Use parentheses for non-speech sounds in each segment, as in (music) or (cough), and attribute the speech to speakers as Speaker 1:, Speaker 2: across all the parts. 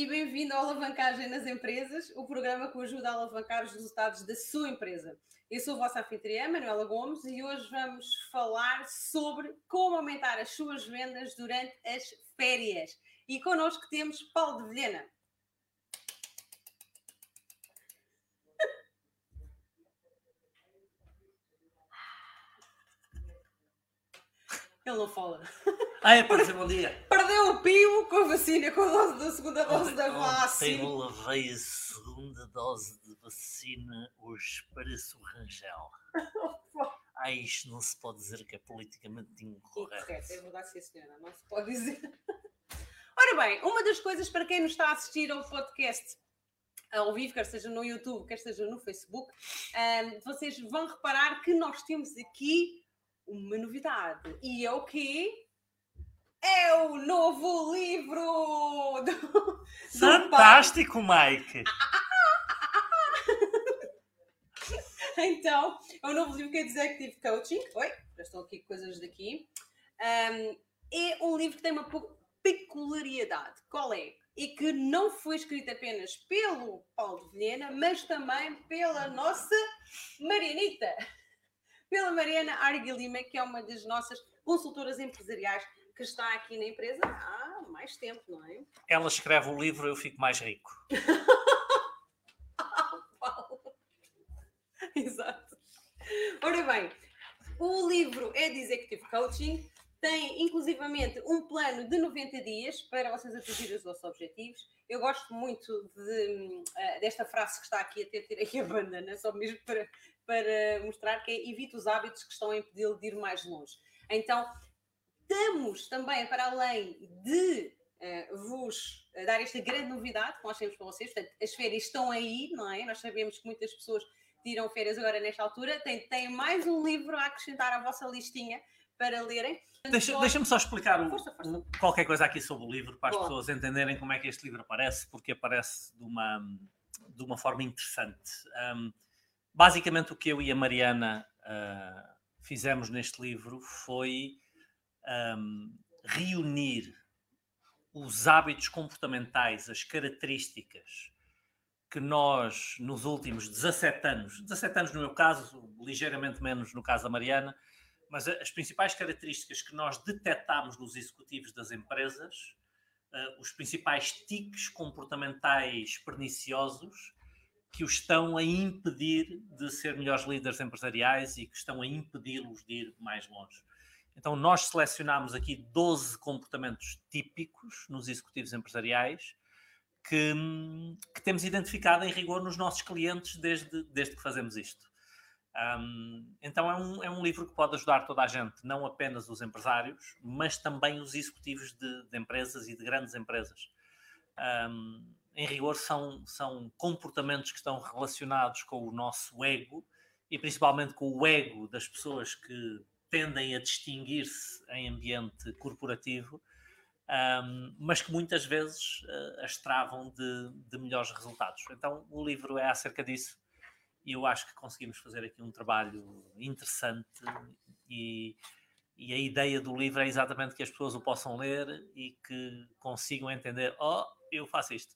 Speaker 1: e bem-vindo ao Alavancagem nas Empresas, o programa que ajuda a alavancar os resultados da sua empresa. Eu sou a vossa anfitriã, Manuela Gomes, e hoje vamos falar sobre como aumentar as suas vendas durante as férias. E connosco temos Paulo de Vilhena. Ele não fala.
Speaker 2: Ah, é para dizer bom dia.
Speaker 1: Perdeu o pio com a vacina, com a dose da segunda dose da vacina.
Speaker 2: eu levei a segunda dose de vacina, hoje parece o Rangel. (laughs) Ah, isto não se pode dizer que é politicamente incorreto.
Speaker 1: Incorreto, é verdade, sim, senhora. Não se pode dizer. (laughs) Ora bem, uma das coisas para quem nos está a assistir ao podcast ao vivo, quer seja no YouTube, quer seja no Facebook, ahm, vocês vão reparar que nós temos aqui uma novidade. E é o quê? É o novo livro do, do
Speaker 2: Fantástico, Mike! (laughs)
Speaker 1: Então, é um novo livro que é de Executive Coaching. Oi, já estão aqui coisas daqui. Um, é um livro que tem uma peculiaridade. Qual é? E que não foi escrito apenas pelo Paulo de Vilhena, mas também pela nossa Marianita. Pela Mariana Arguilima, que é uma das nossas consultoras empresariais que está aqui na empresa há mais tempo, não é?
Speaker 2: Ela escreve o livro, eu fico mais rico. (laughs)
Speaker 1: Exato. Ora bem, o livro é de Executive Coaching, tem inclusivamente um plano de 90 dias para vocês atingirem os vossos objetivos. Eu gosto muito de, hum, eh, desta frase que está aqui, até tirei a bandana, só mesmo para, para mostrar que é evite os hábitos que estão a impedi-lo de ir mais longe. Então, estamos também, para além de eh, vos eh, dar esta grande novidade que nós temos para vocês. Portanto, as férias estão aí, não é? Nós sabemos que muitas pessoas tiram férias agora nesta altura. Tem, tem mais um livro a acrescentar à vossa listinha para lerem. Portanto,
Speaker 2: Deixa-
Speaker 1: só-
Speaker 2: Deixa-me só explicar
Speaker 1: Força, força.
Speaker 2: qualquer coisa aqui sobre o livro, para as
Speaker 1: Boa.
Speaker 2: pessoas entenderem como é que este livro aparece, porque aparece de uma, de uma forma interessante. Um, basicamente, o que eu e a Mariana ah, fizemos neste livro foi um, reunir os hábitos comportamentais, as características que nós, nos últimos 17 anos, 17 anos no meu caso, ligeiramente menos no caso da Mariana, mas as principais características que nós detectámos nos executivos das empresas, eh, os principais tiques comportamentais perniciosos que os estão a impedir de ser melhores líderes empresariais e que estão a impedi-los de ir mais longe. Então, nós selecionámos aqui 12 comportamentos típicos nos executivos empresariais que, que temos identificado em rigor nos nossos clientes desde, desde que fazemos isto. Um, então é um, é um livro que pode ajudar toda a gente, não apenas os empresários, mas também os executivos de, de empresas e de grandes empresas. Um, em rigor, são, são comportamentos que estão relacionados com o nosso ego e principalmente com o ego das pessoas que tendem a distinguir-se em ambiente corporativo, um, mas que muitas vezes uh, as travam de, de melhores resultados. Então, o livro é acerca disso e eu acho que conseguimos fazer aqui um trabalho interessante e, e a ideia do livro é exatamente que as pessoas o possam ler e que consigam entender, oh, eu faço isto.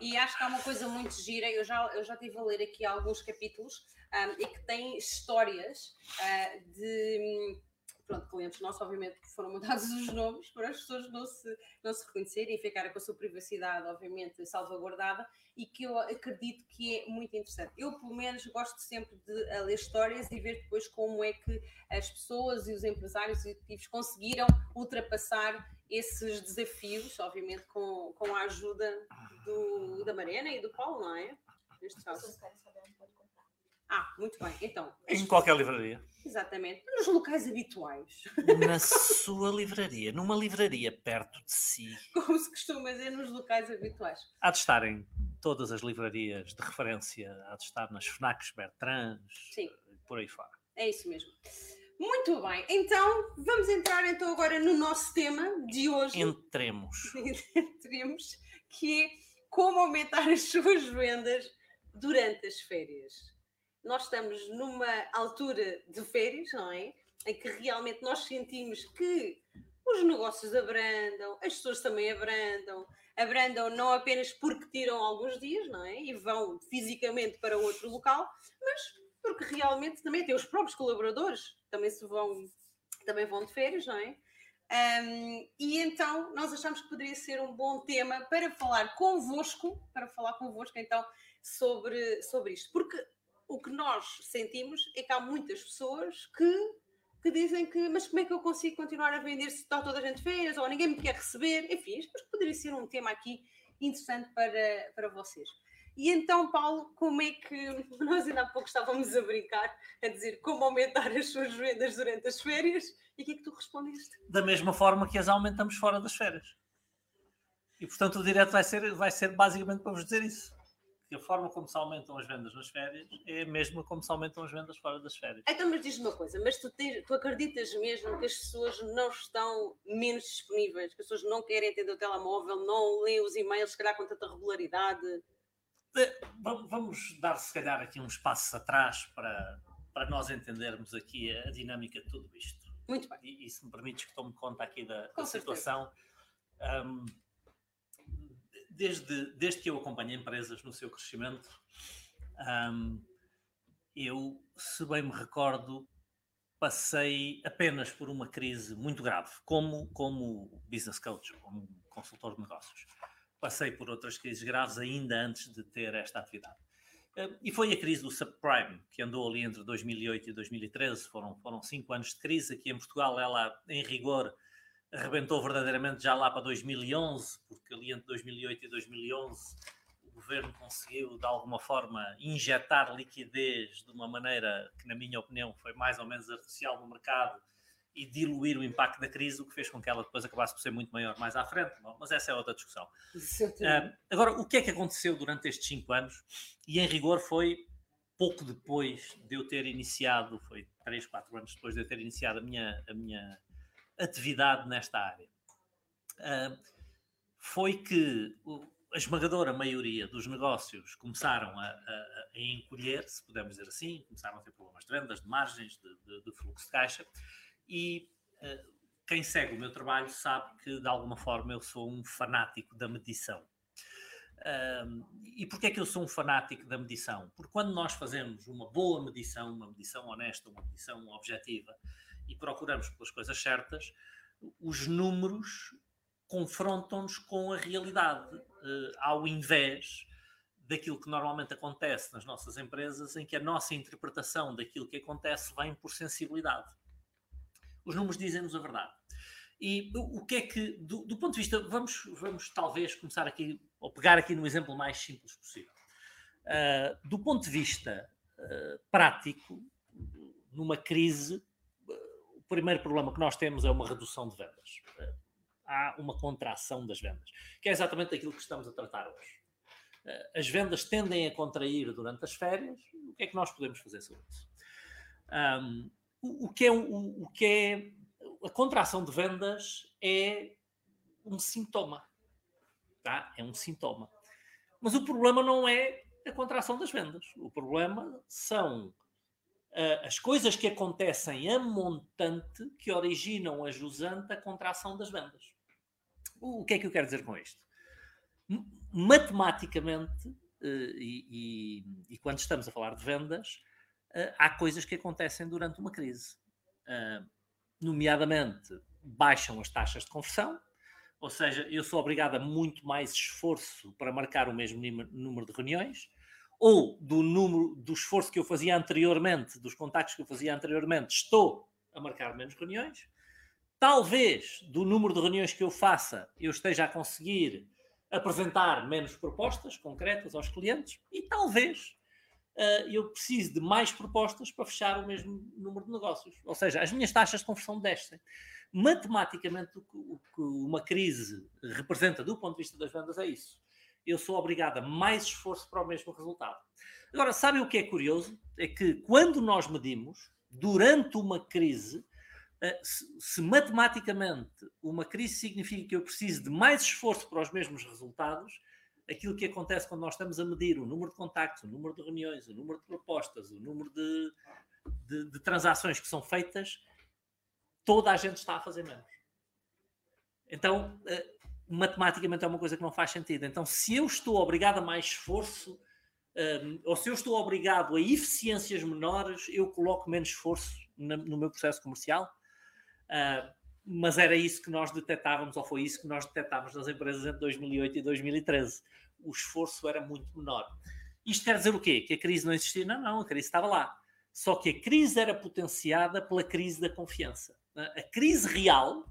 Speaker 1: E acho que há uma coisa muito gira, eu já, eu já estive a ler aqui alguns capítulos ahm, e que tem histórias ah, de pronto, clientes nossos, obviamente que foram mudados (laughs) os nomes para as pessoas não se, não se reconhecerem e ficarem com a sua privacidade, obviamente, salvaguardada e que eu acredito que é muito interessante. Eu, pelo menos, gosto sempre de a ler histórias e ver depois como é que as pessoas e os empresários executivos conseguiram ultrapassar esses desafios, obviamente com, com a ajuda do, da Mariana e do Paulo, não é? Neste caso.
Speaker 3: Vocês querem saber pode.
Speaker 1: Ah, muito bem. Então,
Speaker 2: Em qualquer livraria.
Speaker 1: exatamente, nos locais habituais,
Speaker 2: Na (laughs) sua livraria, numa livraria perto de si.
Speaker 1: como se costuma dizer, nos locais habituais.
Speaker 2: Há de estar em todas as livrarias de referência, há de estar nas FNACs Bertrands,
Speaker 1: Sim.
Speaker 2: por aí fora.
Speaker 1: É isso mesmo. Muito bem, então vamos entrar então agora no nosso tema de hoje.
Speaker 2: Entremos. (laughs)
Speaker 1: teremos que é como aumentar as suas vendas durante as férias. Nós estamos numa altura de férias, não é? Em que realmente nós sentimos que os negócios abrandam, as pessoas também abrandam, abrandam não apenas porque tiram alguns dias, não é? E vão fisicamente para outro local, mas porque realmente também tem os próprios colaboradores, também se vão, também vão de férias, não é? Um, e então nós achamos que poderia ser um bom tema para falar convosco, para falar convosco então sobre, sobre isto, porque o que nós sentimos é que há muitas pessoas que, que dizem que, mas como é que eu consigo continuar a vender se está toda a gente fez, ou ninguém me quer receber, enfim, isto poderia ser um tema aqui interessante para, para vocês. E então, Paulo, como é que (laughs) nós ainda há pouco estávamos a brincar, a dizer como aumentar as suas vendas durante as férias, e o que é que tu respondeste?
Speaker 2: Da mesma forma que as aumentamos fora das férias. E portanto o direto vai ser, vai ser basicamente para vos dizer isso que a forma como se aumentam as vendas nas férias é a mesma como se aumentam as vendas fora das férias.
Speaker 1: Então, mas diz-me uma coisa, mas tu, tens, tu acreditas mesmo que as pessoas não estão menos disponíveis, que as pessoas não querem atender o telemóvel, não leem os e-mails, se calhar com tanta regularidade?
Speaker 2: Vamos dar, se calhar, aqui uns passos atrás para, para nós entendermos aqui a dinâmica de tudo isto.
Speaker 1: Muito bem.
Speaker 2: E, e se me permites que tome conta aqui da, da situação. Um, desde, desde que eu acompanho empresas no seu crescimento, um, eu, se bem me recordo, passei apenas por uma crise muito grave, como, como business coach, como consultor de negócios. Passei por outras crises graves ainda antes de ter esta atividade. E foi a crise do subprime, que andou ali entre 2008 e 2013. Foram, foram cinco anos de crise. Aqui em Portugal, ela, em rigor, arrebentou verdadeiramente já lá para 2011, porque ali entre 2008 e 2011 o governo conseguiu de alguma forma injetar liquidez de uma maneira que, na minha opinião, foi mais ou menos artificial no mercado e diluir o impacto da crise, o que fez com que ela depois acabasse por ser muito maior mais à frente. Bom, mas essa é outra discussão. Uh, agora, o que é que aconteceu durante estes cinco anos? E em rigor foi pouco depois de eu ter iniciado, foi três, quatro anos depois de eu ter iniciado a minha, a minha atividade nesta área. Uh, foi que a esmagadora maioria dos negócios começaram a, a, a encolher, se pudermos dizer assim, começaram a ter problemas de vendas, de margens, de, de, de fluxo de caixa, e uh, quem segue o meu trabalho sabe que, de alguma forma, eu sou um fanático da medição. Uh, e porquê é que eu sou um fanático da medição? Porque quando nós fazemos uma boa medição, uma medição honesta, uma medição objetiva, e procuramos pelas coisas certas, os números confrontam-nos com a realidade, uh, ao invés daquilo que normalmente acontece nas nossas empresas, em que a nossa interpretação daquilo que acontece vem por sensibilidade. Os números dizem-nos a verdade. E o que é que, do, do, ponto de vista, vamos, vamos talvez começar aqui, ou pegar aqui no exemplo mais simples possível. Uh, do ponto de vista uh, prático, numa crise, primeiro problema que nós temos é uma redução de vendas. Eh, há uma contração das vendas, que é exatamente aquilo que estamos a tratar hoje. Eh, as vendas tendem a contrair durante as férias. O que é que nós podemos fazer sobre isso? Um, o, que é, o, o que é a contração de vendas é um sintoma. Tá? É um sintoma. Mas o problema não é a contração das vendas. O problema são as coisas que acontecem a montante que originam a jusante a contração das vendas. O, que é que eu quero dizer com isto? Matematicamente, uh, e, e, e, quando estamos a falar de vendas, uh, há coisas que acontecem durante uma crise. nomeadamente, baixam as taxas de conversão, ou seja, eu sou obrigado a muito mais esforço para marcar o mesmo número de reuniões, ou do número do esforço que eu fazia anteriormente, dos contactos que eu fazia anteriormente, estou a marcar menos reuniões. Talvez do número de reuniões que eu faça, eu esteja a conseguir apresentar menos propostas concretas aos clientes e talvez uh, eu precise de mais propostas para fechar o mesmo número de negócios. Ou seja, as minhas taxas de conversão descem. Matematicamente, o que, o que uma crise representa do ponto de vista das vendas é isso eu sou obrigado a mais esforço para o mesmo resultado. Agora, sabem o que é curioso? É que quando nós medimos, durante uma crise, eh, se matematicamente uma crise significa que eu preciso de mais esforço para os mesmos resultados, aquilo que acontece quando nós estamos a medir o número de contactos, o número de reuniões, o número de propostas, o número de, de, de transações que são feitas, toda a gente está a fazer menos. Então, uh, matematicamente é uma coisa que não faz sentido. Então, se eu estou obrigado a mais esforço, um, ou se eu estou obrigado a eficiências menores, eu coloco menos esforço no, no meu processo comercial. Uh, mas era isso que nós detectávamos, ou foi isso que nós detectávamos nas empresas entre 2008 e 2013. O esforço era muito menor. Isto quer dizer o quê? Que a crise não existia? Não, não, a crise estava lá. Só que a crise era potenciada pela crise da confiança. A crise real,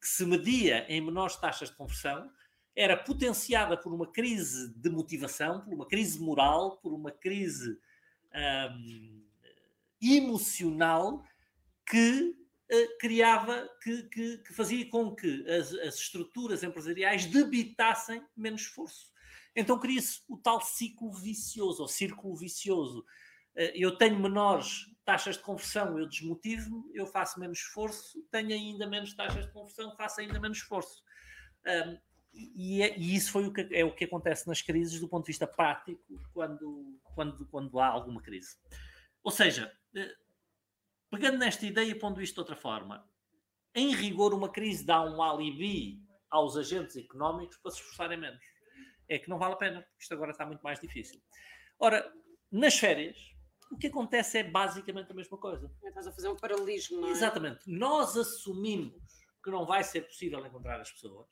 Speaker 2: que se media em menores taxas de conversão, era potenciada por uma crise de motivação, por uma crise moral, por uma crise um, emocional que uh, criava, que, que, que, fazia com que as, as, estruturas empresariais debitassem menos esforço. Então cria-se o tal ciclo vicioso, ou círculo vicioso. Uh, eu tenho menores taxas de conversão, eu desmotivo-me, eu faço menos esforço, tenho ainda menos taxas de conversão, faço ainda menos esforço. Um, e, é, e, isso foi o que, é o que acontece nas crises do ponto de vista prático quando, quando, quando há alguma crise. Ou seja, eh, pegando nesta ideia e pondo isto de outra forma, em rigor, uma crise dá um alibi aos agentes económicos para se esforçarem menos. É que não vale a pena, porque isto agora está muito mais difícil. Ora, nas férias, o que acontece é basicamente a mesma coisa.
Speaker 1: Estás a fazer um paralelismo, é?
Speaker 2: Exatamente. Nós assumimos que não vai ser possível encontrar as pessoas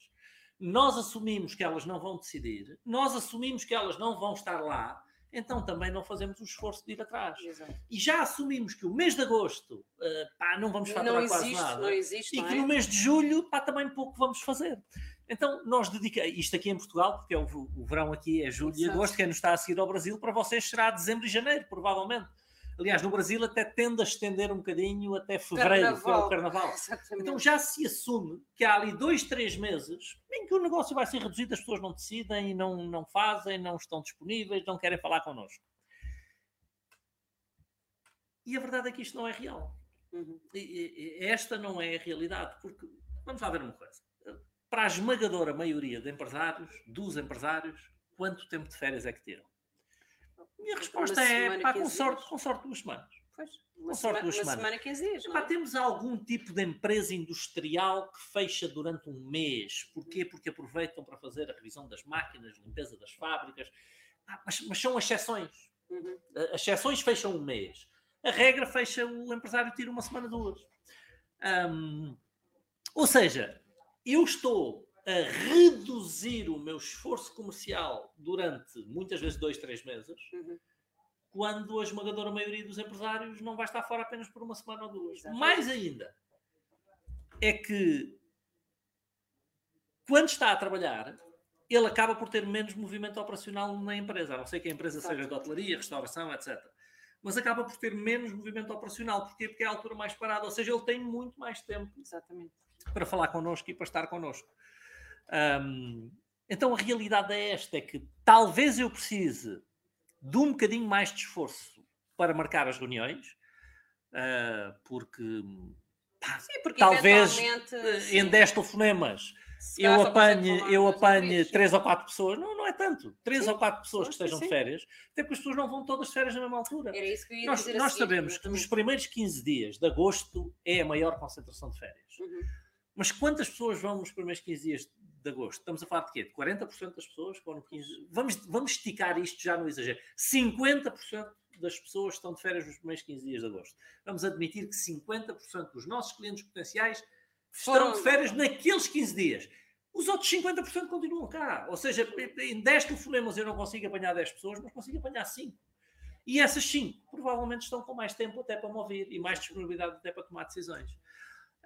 Speaker 2: nós assumimos que elas não vão decidir, nós assumimos que elas não vão estar lá, então também não fazemos o esforço de ir atrás. Exato. E já assumimos que o mês de agosto uh, pá, não vamos faturar
Speaker 1: não
Speaker 2: quase nada.
Speaker 1: Não existe,
Speaker 2: e
Speaker 1: não
Speaker 2: que
Speaker 1: é?
Speaker 2: no mês de julho pá, também pouco vamos fazer. Então nós dedicamos, isto aqui em Portugal, porque é o, o verão aqui é julho Exato. e agosto, quem nos está a seguir ao Brasil, para vocês será dezembro e janeiro, provavelmente. Aliás, no Brasil até tende a estender um bocadinho até fevereiro, que é o carnaval. Exatamente. Então já se assume que há ali dois, três meses em que o negócio vai ser reduzido, as pessoas não decidem, não, não fazem, não estão disponíveis, não querem falar connosco. E a verdade é que isto não é real. Uhum. E, e, esta não é a realidade, porque vamos lá ver uma coisa. Para a esmagadora maioria de empresários, dos empresários, quanto tempo de férias é que tiram? Minha resposta é, pá, com sorte, com sorte duas semanas.
Speaker 1: Pois, uma, com sorte, duas uma semanas. semana, 15 dias. Pá,
Speaker 2: é? Temos algum tipo de empresa industrial que fecha durante um mês. Porquê? Porque aproveitam para fazer a revisão das máquinas, limpeza das fábricas. Mas, mas, são exceções. Uhum. As exceções fecham um mês. A regra fecha o empresário tira uma semana, duas. Um, ou seja, eu estou a reduzir o meu esforço comercial durante muitas vezes dois, três meses, uhum. quando a esmagadora maioria dos empresários não vai estar fora apenas por uma semana ou duas. Exatamente. Mais ainda, é que quando está a trabalhar, ele acaba por ter menos movimento operacional na empresa, a não ser que a empresa Exato. seja de hotelaria, restauração, etc. Mas acaba por ter menos movimento operacional. Porquê? Porque é a altura mais parada, ou seja, ele tem muito mais tempo
Speaker 1: Exatamente.
Speaker 2: Para falar connosco e para estar connosco. Um, então a realidade é esta: é que talvez eu precise de um bocadinho mais de esforço para marcar as reuniões, uh, porque,
Speaker 1: pá, sim, porque
Speaker 2: talvez uh, em 10 telefonemas eu apanhe, eu apanhe três ou quatro pessoas, não, não é tanto, três sim. ou quatro pessoas que estejam de férias, até porque as pessoas não vão todas de férias na mesma altura.
Speaker 1: Era isso que eu ia
Speaker 2: nós
Speaker 1: dizer
Speaker 2: nós sabemos que nos primeiros 15 dias de agosto é a maior concentração de férias. Uhum. Mas quantas pessoas vão nos primeiros 15 dias de agosto. Estamos a falar de quê? De 40% das pessoas que vão no 15. Vamos, vamos esticar isto já no exagero. 50% das pessoas estão de férias nos primeiros 15 dias de agosto. Vamos admitir que 50% dos nossos clientes potenciais estão de férias naqueles 15 dias. Os outros 50% continuam cá. Ou seja, em 10 telefonemas eu não consigo apanhar 10 pessoas, mas consigo apanhar 5. E essas 5 provavelmente estão com mais tempo até para mover e mais disponibilidade até para tomar decisões.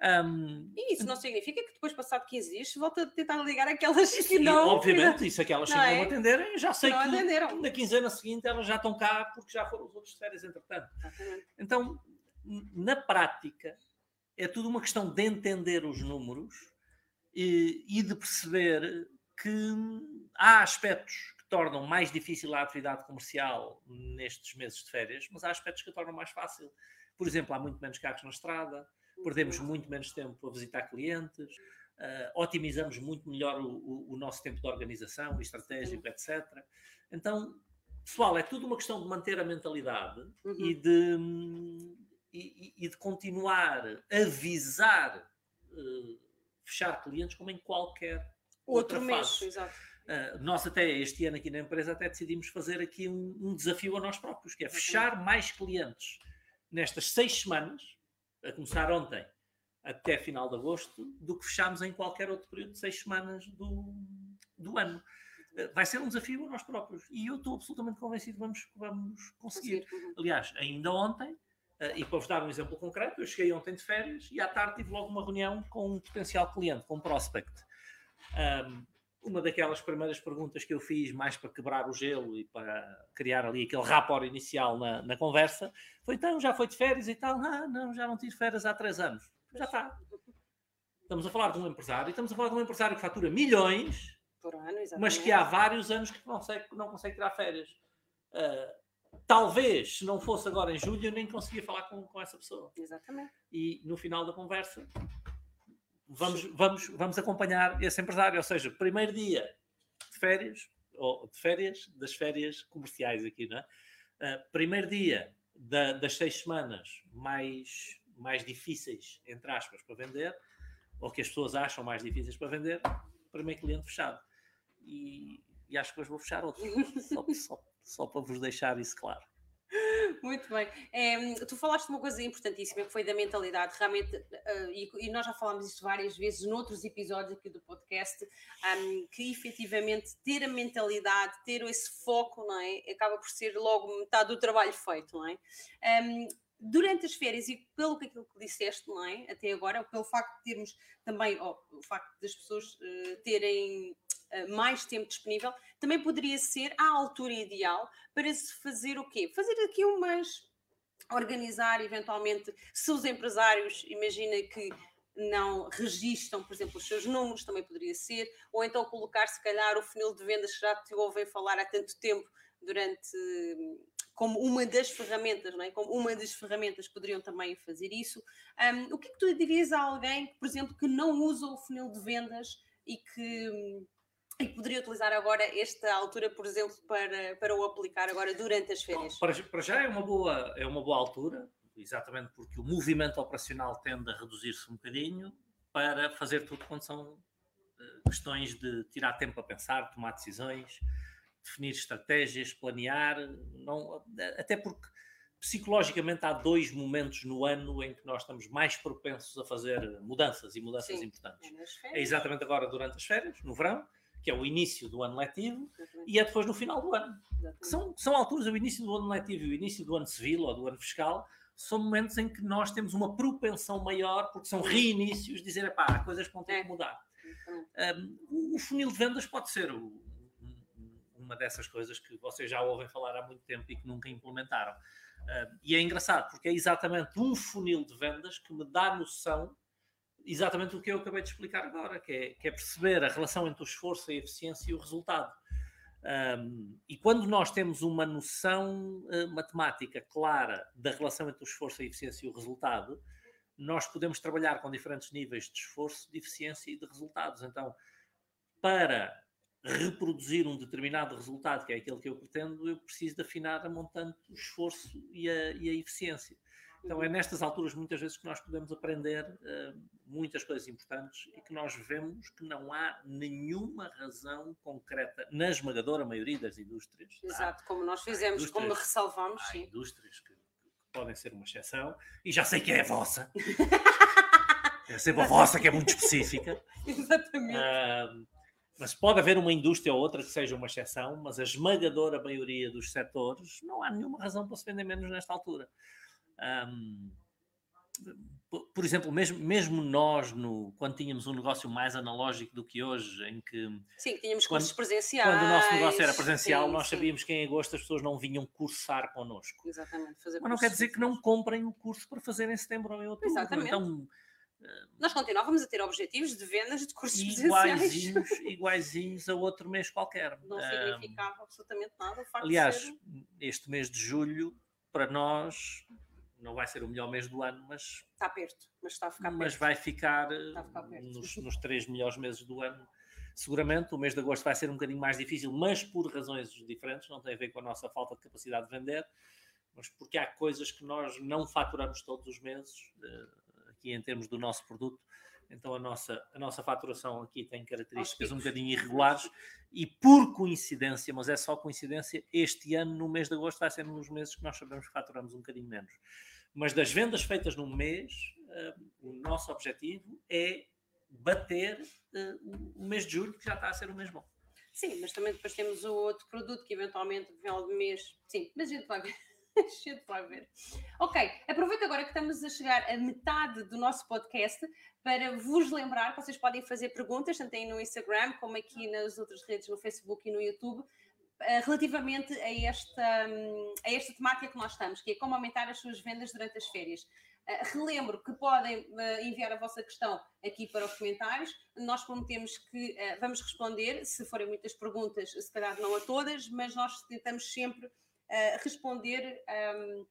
Speaker 2: Um,
Speaker 1: e isso não significa que depois, passado 15 dias, se volta a tentar ligar aquelas que não.
Speaker 2: Obviamente, se aquelas que não, é? atenderem, já sei não que atenderam. na quinzena seguinte elas já estão cá porque já foram os outros de férias, entretanto. Exatamente. Então, na prática, é tudo uma questão de entender os números e, e de perceber que há aspectos que tornam mais difícil a atividade comercial nestes meses de férias, mas há aspectos que a tornam mais fácil. Por exemplo, há muito menos carros na estrada perdemos muito menos tempo a visitar clientes, uh, otimizamos muito melhor o, o, o, nosso tempo de organização estratégico, etc. Então, pessoal, é tudo uma questão de manter a mentalidade uhum. e, de, e, e, de continuar a visar uh, fechar clientes como em qualquer
Speaker 1: Outro mês, exato.
Speaker 2: Uh, nós até este ano aqui na empresa até decidimos fazer aqui um, um desafio a nós próprios, que é fechar mais clientes nestas seis semanas, a começar ontem até final de agosto, do que fechámos em qualquer outro período de seis semanas do, do ano. Uh, vai ser um desafio a nós próprios e eu estou absolutamente convencido que vamos, vamos conseguir.
Speaker 1: Uhum.
Speaker 2: Aliás, ainda ontem, uh, e para vos dar um exemplo concreto, eu cheguei ontem de férias e à tarde tive logo uma reunião com um potencial cliente, com um prospect. Um, uma daquelas primeiras perguntas que eu fiz, mais para quebrar o gelo e para criar ali aquele rapport inicial na, na conversa, foi então, já foi de férias e tal? Ah, não, já não tive férias há três anos. Já está. Estamos a falar de um empresário, estamos a falar de um empresário que fatura milhões,
Speaker 1: Por ano,
Speaker 2: mas que há vários anos que não consegue, não consegue tirar férias. Uh, talvez, se não fosse agora em julho, eu nem conseguia falar com, com essa pessoa.
Speaker 1: Exatamente.
Speaker 2: E no final da conversa, vamos, vamos, vamos acompanhar esse empresário. Ou seja, primeiro dia de férias, ou de férias, das férias comerciais aqui, não é? Uh, primeiro dia da, das seis semanas mais, mais difíceis, entre aspas, para vender, ou que as pessoas acham mais difíceis para vender, primeiro cliente fechado. E, e acho que hoje vou fechar outro, (laughs) só, só, só para vos deixar isso claro. (laughs)
Speaker 1: Muito bem. É, tu falaste de uma coisa importantíssima que foi da mentalidade, realmente, uh, e, e, nós já falámos isto várias vezes noutros episódios aqui do podcast, um, que efetivamente ter a mentalidade, ter esse foco, não é? Acaba por ser logo metade do trabalho feito, não é? Um, durante as férias e pelo que aquilo que disseste, não é? Até agora, pelo facto de termos também, o facto das pessoas uh, terem mais tempo disponível, também poderia ser a altura ideal para se fazer o quê? Fazer aqui umas. organizar eventualmente, se os empresários, imagina que não registam, por exemplo, os seus números, também poderia ser, ou então colocar, se calhar, o funil de vendas que já te ouvem falar há tanto tempo durante como uma das ferramentas, não é? Como uma das ferramentas poderiam também fazer isso. Um, o que é que tu dirias a alguém, por exemplo, que não usa o funil de vendas e que, e poderia utilizar agora esta altura, por exemplo, para, para o aplicar agora durante as férias?
Speaker 2: Bom, para, para já é uma, boa, é uma boa altura, exatamente porque o movimento operacional tende a reduzir-se um bocadinho para fazer tudo quando são questões de tirar tempo a pensar, tomar decisões definir estratégias, planear, não, até porque psicologicamente há dois momentos no ano em que nós estamos mais propensos a fazer mudanças e mudanças
Speaker 1: Sim.
Speaker 2: importantes.
Speaker 1: É,
Speaker 2: é, exatamente agora durante as férias, no verão, que é o início do ano letivo, exatamente. e é depois no final do ano. Que são, são alturas, o início do ano letivo e o início do ano civil ou do ano fiscal, são momentos em que nós temos uma propensão maior, porque são reinícios, dizer, pá, coisas vão ter é. que mudar. Um, o funil de vendas pode ser o, uma dessas coisas que vocês já ouvem falar há muito tempo e que nunca implementaram. Uh, e é engraçado, porque é exatamente um funil de vendas que me dá noção exatamente do que eu acabei de explicar agora, que é, que é perceber a relação entre o esforço, a eficiência e o resultado. Um, e quando nós temos uma noção uh, matemática clara da relação entre o esforço, a eficiência e o resultado, nós podemos trabalhar com diferentes níveis de esforço, de eficiência e de resultados. Então, para reproduzir um determinado resultado, que é aquele que eu pretendo, eu preciso de afinar a montante o esforço e a, e a eficiência. Então é nestas alturas muitas vezes que nós podemos aprender uh, muitas coisas importantes e que nós vemos que não há nenhuma razão concreta na esmagadora maioria das indústrias.
Speaker 1: Tá? Exato, como nós fizemos, como ressalvamos.
Speaker 2: Há sim. indústrias que, que, podem ser uma exceção e já sei que é a vossa. (laughs) é sempre a vossa que é muito específica.
Speaker 1: Exatamente.
Speaker 2: Uh, mas pode haver uma indústria ou outra que seja uma exceção, mas a esmagadora maioria dos setores não há nenhuma razão para se vender menos nesta altura. Um, por exemplo, mesmo, mesmo nós, no, quando tínhamos um negócio mais analógico do que hoje, em que.
Speaker 1: Sim, tínhamos cursos presenciais.
Speaker 2: Quando o nosso negócio era presencial, sim, nós sim. sabíamos que em agosto as pessoas não vinham cursar connosco.
Speaker 1: Exatamente. Fazer
Speaker 2: Mas não quer dizer que não comprem o curso para fazer em setembro ou em outubro.
Speaker 1: Exatamente.
Speaker 2: Então,
Speaker 1: nós continuávamos a ter objetivos de vendas de cursos
Speaker 2: iguaizinhos, presenciais. (laughs) iguaizinhos a outro mês qualquer.
Speaker 1: Não significava um, absolutamente nada.
Speaker 2: aliás,
Speaker 1: ser...
Speaker 2: este mês de julho, para nós, não vai ser o melhor mês do ano, mas.
Speaker 1: Está perto, mas está a ficar
Speaker 2: Mas
Speaker 1: perto.
Speaker 2: vai ficar,
Speaker 1: ficar
Speaker 2: nos, nos três melhores meses do ano. Seguramente o mês de agosto vai ser um bocadinho mais difícil, mas por razões diferentes, não tem a ver com a nossa falta de capacidade de vender, mas porque há coisas que nós não faturamos todos os meses aqui em termos do nosso produto, então a nossa, a nossa faturação aqui tem características um bocadinho irregulares e por coincidência, mas é só coincidência, este ano, no mês de agosto, vai ser um dos meses que nós sabemos que faturamos um bocadinho menos. Mas das vendas feitas num mês, uh, o nosso objetivo é bater uh, o mês de julho, que já está a ser o mês bom.
Speaker 1: Sim, mas também depois temos o outro produto que eventualmente final do mês. Sim, mas a gente vai ver. A gente ver. Ok, aproveito agora que estamos a chegar a metade do nosso podcast para vos lembrar que vocês podem fazer perguntas, tanto aí no Instagram como aqui nas outras redes, no Facebook e no YouTube, eh, relativamente a esta, hum, a esta temática que nós estamos, que é como aumentar as suas vendas durante as férias. Uh, relembro que podem uh, enviar a vossa questão aqui para os comentários. Nós prometemos que vamos responder, se forem muitas perguntas, se calhar não a todas, mas nós tentamos sempre responder um,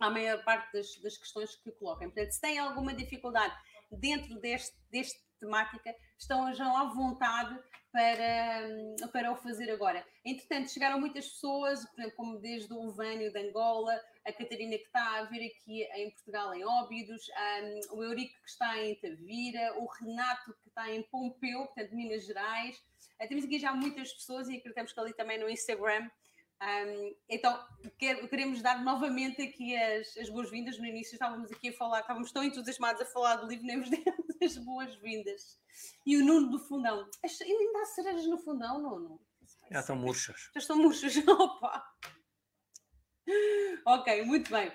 Speaker 1: à maior parte das, das, questões que coloquem. Portanto, se têm alguma dificuldade dentro deste, deste temática, estão já à vontade para, para o fazer agora. Entretanto, chegaram muitas pessoas, por exemplo, como desde o Vânio de Angola, a Catarina que está a vir aqui em Portugal em Óbidos, um, o Eurico que está em Tavira, o Renato que está em Pompeu, portanto, Minas Gerais. Uh, temos aqui já muitas pessoas e acreditamos que ali também no Instagram um, então, quer, queremos dar novamente aqui as, as boas-vindas. No início estávamos aqui a falar, estávamos tão entusiasmados a falar do livro, nem nos (laughs) demos as boas-vindas. E o Nuno do Fundão. Ainda há cerejas no Fundão, Nuno?
Speaker 2: Já estão murchas.
Speaker 1: Já estão murchas, (laughs) opa! ok, muito bem.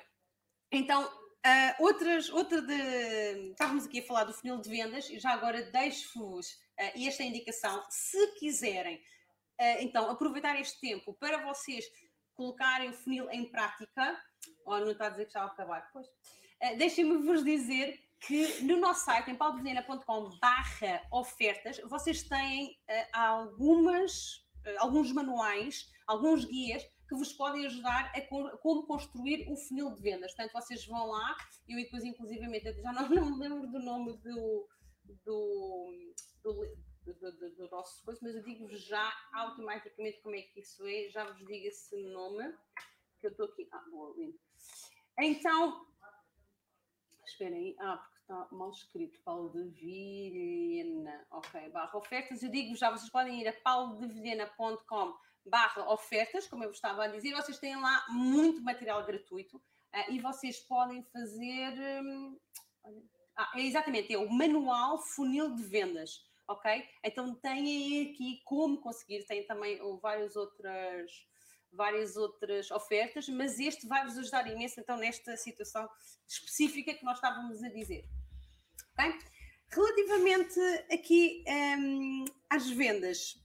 Speaker 1: Então, uh, outras, outra de. Estávamos aqui a falar do funil de vendas, e já agora deixo-vos uh, esta indicação. Se quiserem então aproveitar este tempo para vocês colocarem o funil em prática, ou não está a dizer que já vai acabar, pois. Uh, Deixem-me vos dizer que no nosso site, em paulovedena.com barra ofertas, vocês têm uh, algumas, uh, alguns manuais, alguns guias que vos podem ajudar a como construir o funil de vendas. Portanto, vocês vão lá, eu depois, inclusivamente, já não, não (laughs) me lembro do nome do, do, do, do, nosso coisa, mas eu digo-vos já automaticamente como é que isso é, já vos digo esse nome, que eu estou aqui. Ah, boa, lindo. Então, esperem aí, ah, porque está mal escrito, Paulo de Vilhena, ok, barra ofertas, eu digo já, vocês podem ir a paulodevilhena.com barra ofertas, como eu vos estava a dizer, vocês têm lá muito material gratuito uh, e vocês podem fazer, um, ah, é exatamente, é o manual funil de vendas ok? Então têm aqui como conseguir, tem também várias outras várias outras ofertas, mas este vai-vos ajudar imenso então nesta situação específica que nós estávamos a dizer. Relativamente aqui um, às vendas,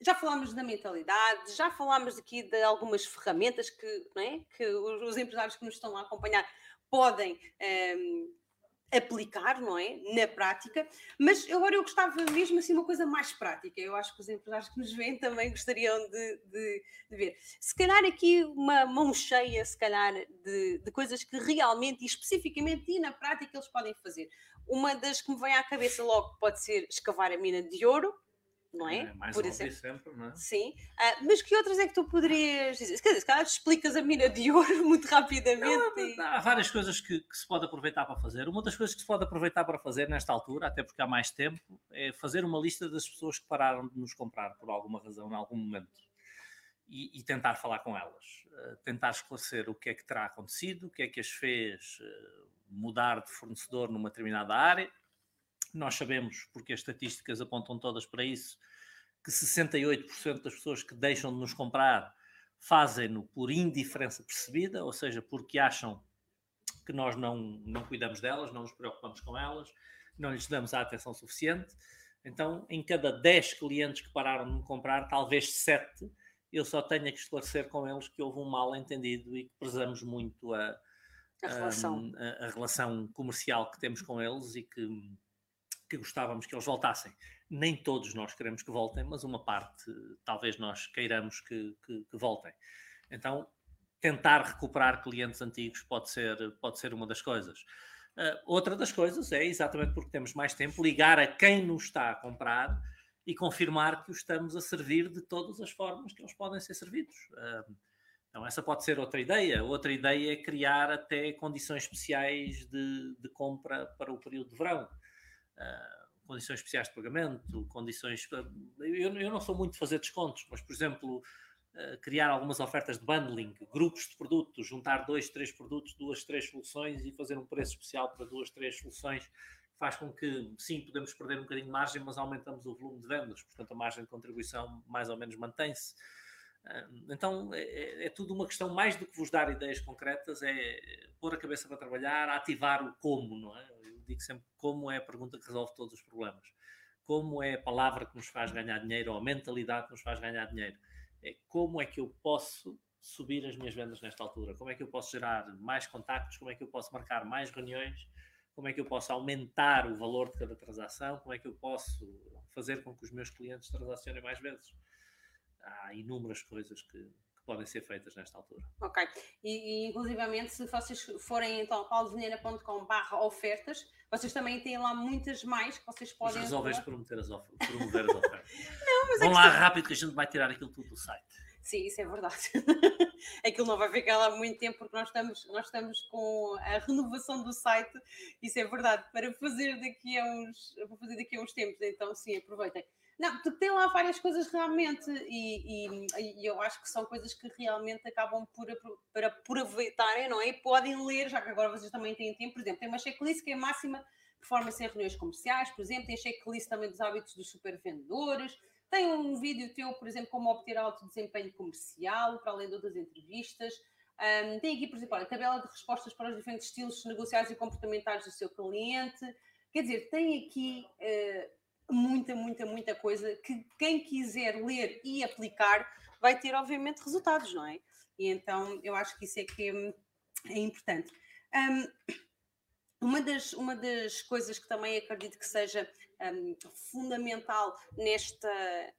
Speaker 1: já falámos da mentalidade, já falámos aqui de algumas ferramentas que, é? que os, empresários que nos estão a acompanhar podem um, aplicar, não é? Na prática, mas agora eu gostava mesmo assim uma coisa mais prática. Eu acho que os empresários que nos veem também gostariam de, de, de ver. Se calhar aqui uma mão cheia, se calhar, de, de, coisas que realmente e especificamente e na prática eles podem fazer. Uma das que me vem à cabeça logo pode ser escavar a mina de ouro, não é?
Speaker 2: é mais Por exemplo. sempre, não é?
Speaker 1: Sim. Uh, mas que outras é que tu poderias dizer? Quer dizer, se calhar explicas a mina de ouro (laughs) muito rapidamente. Não,
Speaker 2: e... Há várias coisas que, que, se pode aproveitar para fazer. Uma das coisas que se pode aproveitar para fazer nesta altura, até porque há mais tempo, é fazer uma lista das pessoas que pararam de nos comprar por alguma razão, em algum momento. E, e tentar falar com elas. Uh, tentar esclarecer o que é que terá acontecido, o que é que as fez uh, mudar de fornecedor numa determinada área nós sabemos, porque as estatísticas apontam todas para isso, que 68% das pessoas que deixam de nos comprar fazem-no por indiferença percebida, ou seja, porque acham que nós não, não cuidamos delas, não nos preocupamos com elas, não lhes damos a atenção suficiente. Então, em cada 10 clientes que pararam de me comprar, talvez 7 eu só tenha que esclarecer com eles que houve um mal entendido e que prezamos muito a,
Speaker 1: a, relação.
Speaker 2: a, a relação comercial que temos com eles e que que gostávamos que eles voltassem. Nem todos nós queremos que voltem, mas uma parte talvez nós queiramos que, que, que voltem. Então, tentar recuperar clientes antigos pode ser, pode ser uma das coisas. Uh, outra das coisas é, exatamente porque temos mais tempo, ligar a quem nos está a comprar e confirmar que o estamos a servir de todas as formas que eles podem ser servidos. Uh, então, essa pode ser outra ideia. Outra ideia é criar até condições especiais de, de compra para o período de verão. Uh, condições especiais de pagamento, condições. Eu, eu, não sou muito de fazer descontos, mas, por exemplo, uh, criar algumas ofertas de bundling, grupos de produtos, juntar dois, três produtos, duas, três soluções e fazer um preço especial para duas, três soluções faz com que, sim, podemos perder um bocadinho de margem, mas aumentamos o volume de vendas, portanto a margem de contribuição mais ou menos mantém-se. Então é, é, é, tudo uma questão mais do que vos dar ideias concretas, é pôr a cabeça para trabalhar, ativar o como, não é? Digo sempre como é a pergunta que resolve todos os problemas. Como é a palavra que nos faz ganhar dinheiro ou a mentalidade que nos faz ganhar dinheiro. É como é que eu posso subir as minhas vendas nesta altura? Como é que eu posso gerar mais contactos? Como é que eu posso marcar mais reuniões? Como é que eu posso aumentar o valor de cada transação? Como é que eu posso fazer com que os meus clientes transacionem mais vezes? há inúmeras coisas que, que podem ser feitas nesta altura.
Speaker 1: Ok, e, e inclusivamente se vocês forem então paulovinheira.com.br ofertas, vocês também têm lá muitas mais que vocês podem... Mas
Speaker 2: resolves promover as, of promover as ofertas. (laughs) Não, mas Vão lá questão... rápido que a gente vai tirar aquilo tudo do site.
Speaker 1: Sim, isso é verdade. (laughs) Aquilo não vai ficar lá muito tempo porque nós estamos, nós estamos com a renovação do site, isso é verdade, para fazer daqui a uns, para fazer daqui a uns tempos, então sim, aproveitem. Não, porque tem lá várias coisas realmente, e, e, e, eu acho que são coisas que realmente acabam por, por aproveitarem, não é? E podem ler, já que agora vocês também têm tempo, por exemplo, tem uma checklist que é máxima performance em reuniões comerciais, por exemplo, tem checklist também dos hábitos dos supervendedores, tem um vídeo teu, por exemplo, como obter alto desempenho comercial, para além de outras entrevistas. Um, tem aqui, por exemplo, a tabela de respostas para os diferentes estilos negociais e comportamentais do seu cliente. Quer dizer, tem aqui uh, muita, muita, muita coisa que quem quiser ler e aplicar vai ter, obviamente, resultados, não é? E então eu acho que isso é que é, é importante. Um, uma das, uma das coisas que também acredito que seja um, fundamental nesta,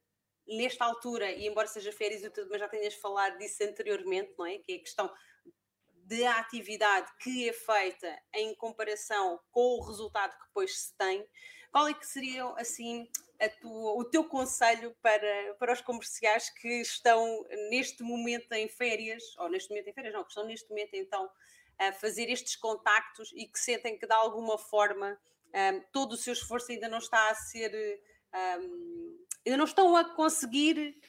Speaker 1: nesta altura, e embora seja férias e tudo, mas já tenhas falado disso anteriormente, não é? Que é a questão da atividade que é feita em comparação com o resultado que depois se tem. Qual é que seria, assim, tua, o teu conselho para, para os comerciais que estão neste momento em férias, ou neste momento em férias, não, que estão neste momento então a fazer estes contactos e que sentem que de alguma forma um, todo o seu esforço ainda não está a ser, um, ainda não estão a conseguir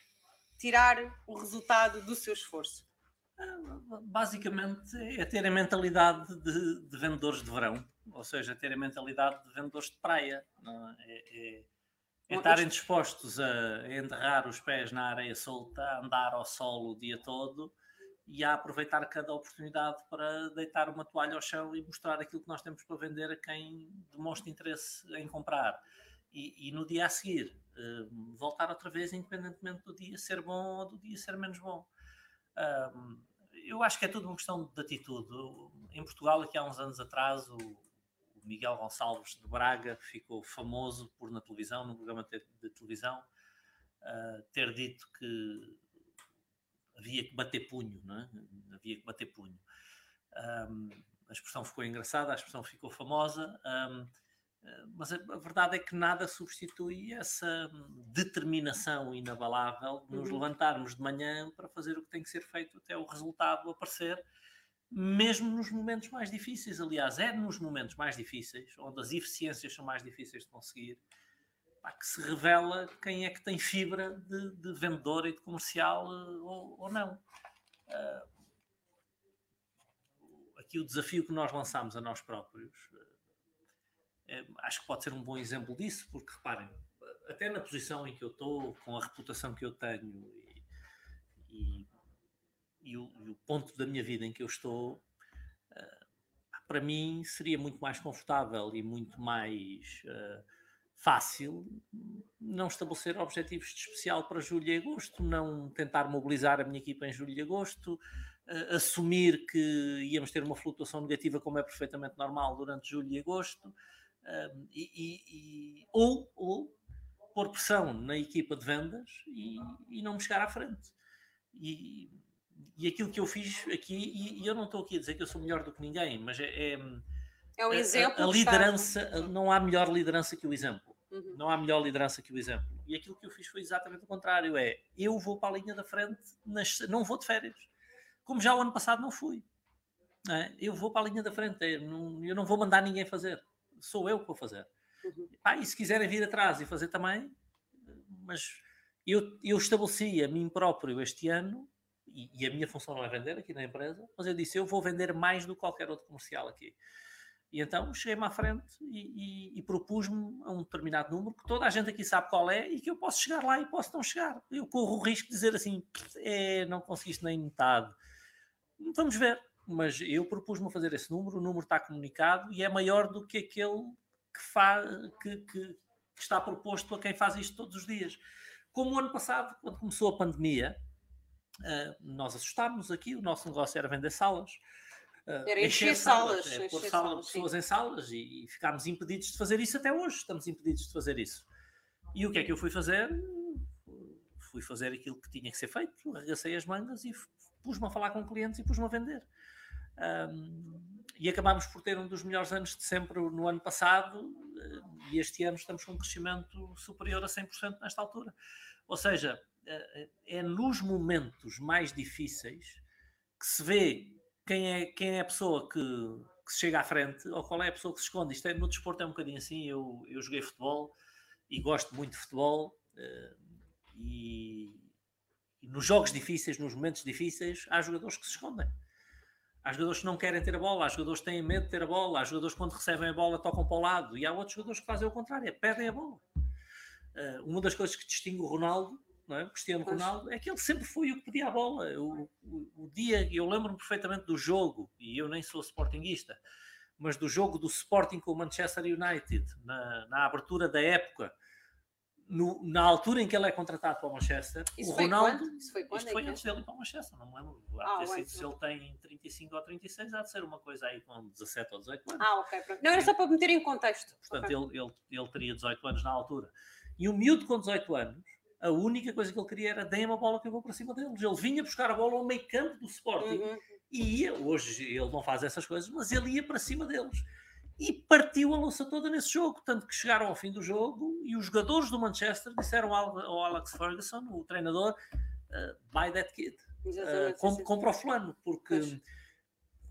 Speaker 1: tirar o resultado do seu esforço?
Speaker 2: Basicamente é ter a mentalidade de, de vendedores de verão ou seja, ter a mentalidade de vendedores de praia. É? É, é, é, estarem dispostos a enterrar os pés na areia solta, a andar ao sol o dia todo e a aproveitar cada oportunidade para deitar uma toalha ao chão e mostrar aquilo que nós temos para vender a quem demonstra interesse em comprar. E, e no dia a seguir, uh, voltar outra vez, independentemente do dia ser bom ou do dia ser menos bom. Uh, eu acho que é tudo uma questão de atitude. Em Portugal, aqui há uns anos atrás, o, Miguel Gonçalves de Braga ficou famoso por, na televisão, num programa de televisão, uh, ter dito que havia que bater punho, não é? Havia que bater punho. Um, a expressão ficou engraçada, a expressão ficou famosa, um, mas a, a, verdade é que nada substitui essa determinação inabalável de nos uhum. levantarmos de manhã para fazer o que tem que ser feito até o resultado aparecer mesmo nos momentos mais difíceis. Aliás, é nos momentos mais difíceis, onde as eficiências são mais difíceis de conseguir, pá, que se revela quem é que tem fibra de, de vendedor e de comercial eh, ou, ou não. Uh, aqui o desafio que nós lançamos a nós próprios, é, acho que pode ser um bom exemplo disso, porque reparem, até na posição em que eu estou, com a reputação que eu tenho e, e e o, e o, ponto da minha vida em que eu estou, uh, para mim seria muito mais confortável e muito mais uh, fácil não estabelecer objetivos de especial para julho e agosto, não tentar mobilizar a minha equipa em julho e agosto, uh, assumir que íamos ter uma flutuação negativa, como é perfeitamente normal, durante julho e agosto, e, e, ou, ou pôr pressão na equipa de vendas e, e não me chegar à frente. E e aquilo que eu fiz aqui, e, e eu não estou aqui a dizer que eu sou melhor do que ninguém, mas é.
Speaker 1: É, é um exemplo.
Speaker 2: A, a liderança, não há melhor liderança que o exemplo. Uhum. Não há melhor liderança que o exemplo. E aquilo que eu fiz foi exatamente o contrário: é eu vou para a linha da frente, nas, não vou de férias. Como já o ano passado não fui. Não é? Eu vou para a linha da frente, eu não, eu não vou mandar ninguém fazer. Sou eu que vou fazer.
Speaker 1: Uhum.
Speaker 2: Ah, e se quiserem vir atrás e fazer também, mas eu, eu estabeleci a mim próprio este ano, e, a minha função não é vender aqui na empresa, mas eu disse, eu vou vender mais do que qualquer outro comercial aqui. E então cheguei-me à frente e, e, e propus-me a um determinado número que toda a gente aqui sabe qual é e que eu posso chegar lá e posso não chegar. Eu corro o risco de dizer assim, é, não conseguiste nem metade. Vamos ver. Mas eu propus-me a fazer esse número, o número está comunicado e é maior do que aquele que, faz, que, que, que está proposto a quem faz isto todos os dias. Como o ano passado, quando começou a pandemia, uh, nós assustámos aqui, o nosso negócio era vender salas.
Speaker 1: Uh, era encher, salas,
Speaker 2: salas é, pôr sala, pessoas sim. em salas e, e ficámos impedidos de fazer isso até hoje. Estamos impedidos de fazer isso. E o que é que eu fui fazer? Fui fazer aquilo que tinha que ser feito, arregacei as mangas e pus-me a falar com clientes e pus-me a vender. Um, e acabámos por ter um dos melhores anos de sempre no ano passado, e este ano estamos com um crescimento superior a 100% nesta altura. Ou seja, eh, é nos momentos mais difíceis que se vê quem é, quem é a pessoa que, que chega à frente ou qual é a pessoa que se esconde. Isto é, no desporto é um bocadinho assim. Eu, eu joguei futebol e gosto muito de futebol. Eh, e, e nos jogos difíceis, nos momentos difíceis, há jogadores que se escondem. Há jogadores que não querem ter a bola, há jogadores que têm medo de ter a bola, há jogadores que quando recebem a bola tocam para o lado e há outros jogadores que fazem o contrário, é, perdem a bola. Uh, uma das coisas que distingue o Ronaldo, não é? o Cristiano Ronaldo, é que ele sempre foi o que pedia a bola. O, o, o dia, eu lembro-me perfeitamente do jogo, e eu nem sou sportinguista, mas do jogo do Sporting com o Manchester United, na, na abertura da época, no, na altura em que ele é contratado para o Manchester,
Speaker 1: Isso
Speaker 2: o
Speaker 1: Ronaldo. Quando? Isso foi, quando
Speaker 2: isto foi antes dele ir para o Manchester, não me lembro. Há ah, sido, se ele tem 35 ou 36, há de ser uma coisa aí com 17 ou 18 anos.
Speaker 1: Ah, ok. Pronto. Não, era só para meter em contexto.
Speaker 2: Portanto,
Speaker 1: okay.
Speaker 2: ele, ele, ele teria 18 anos na altura. E o miúdo com 18 anos, a única coisa que ele queria era deem-me a bola que eu vou para cima deles. Ele vinha buscar a bola ao meio campo do Sporting uhum. e ia, hoje ele não faz essas coisas, mas ele ia para cima deles e partiu a louça toda nesse jogo. Tanto que chegaram ao fim do jogo e os jogadores do Manchester disseram ao Alex Ferguson, o treinador, uh, buy that kid. Uh, com, compra o fulano, porque.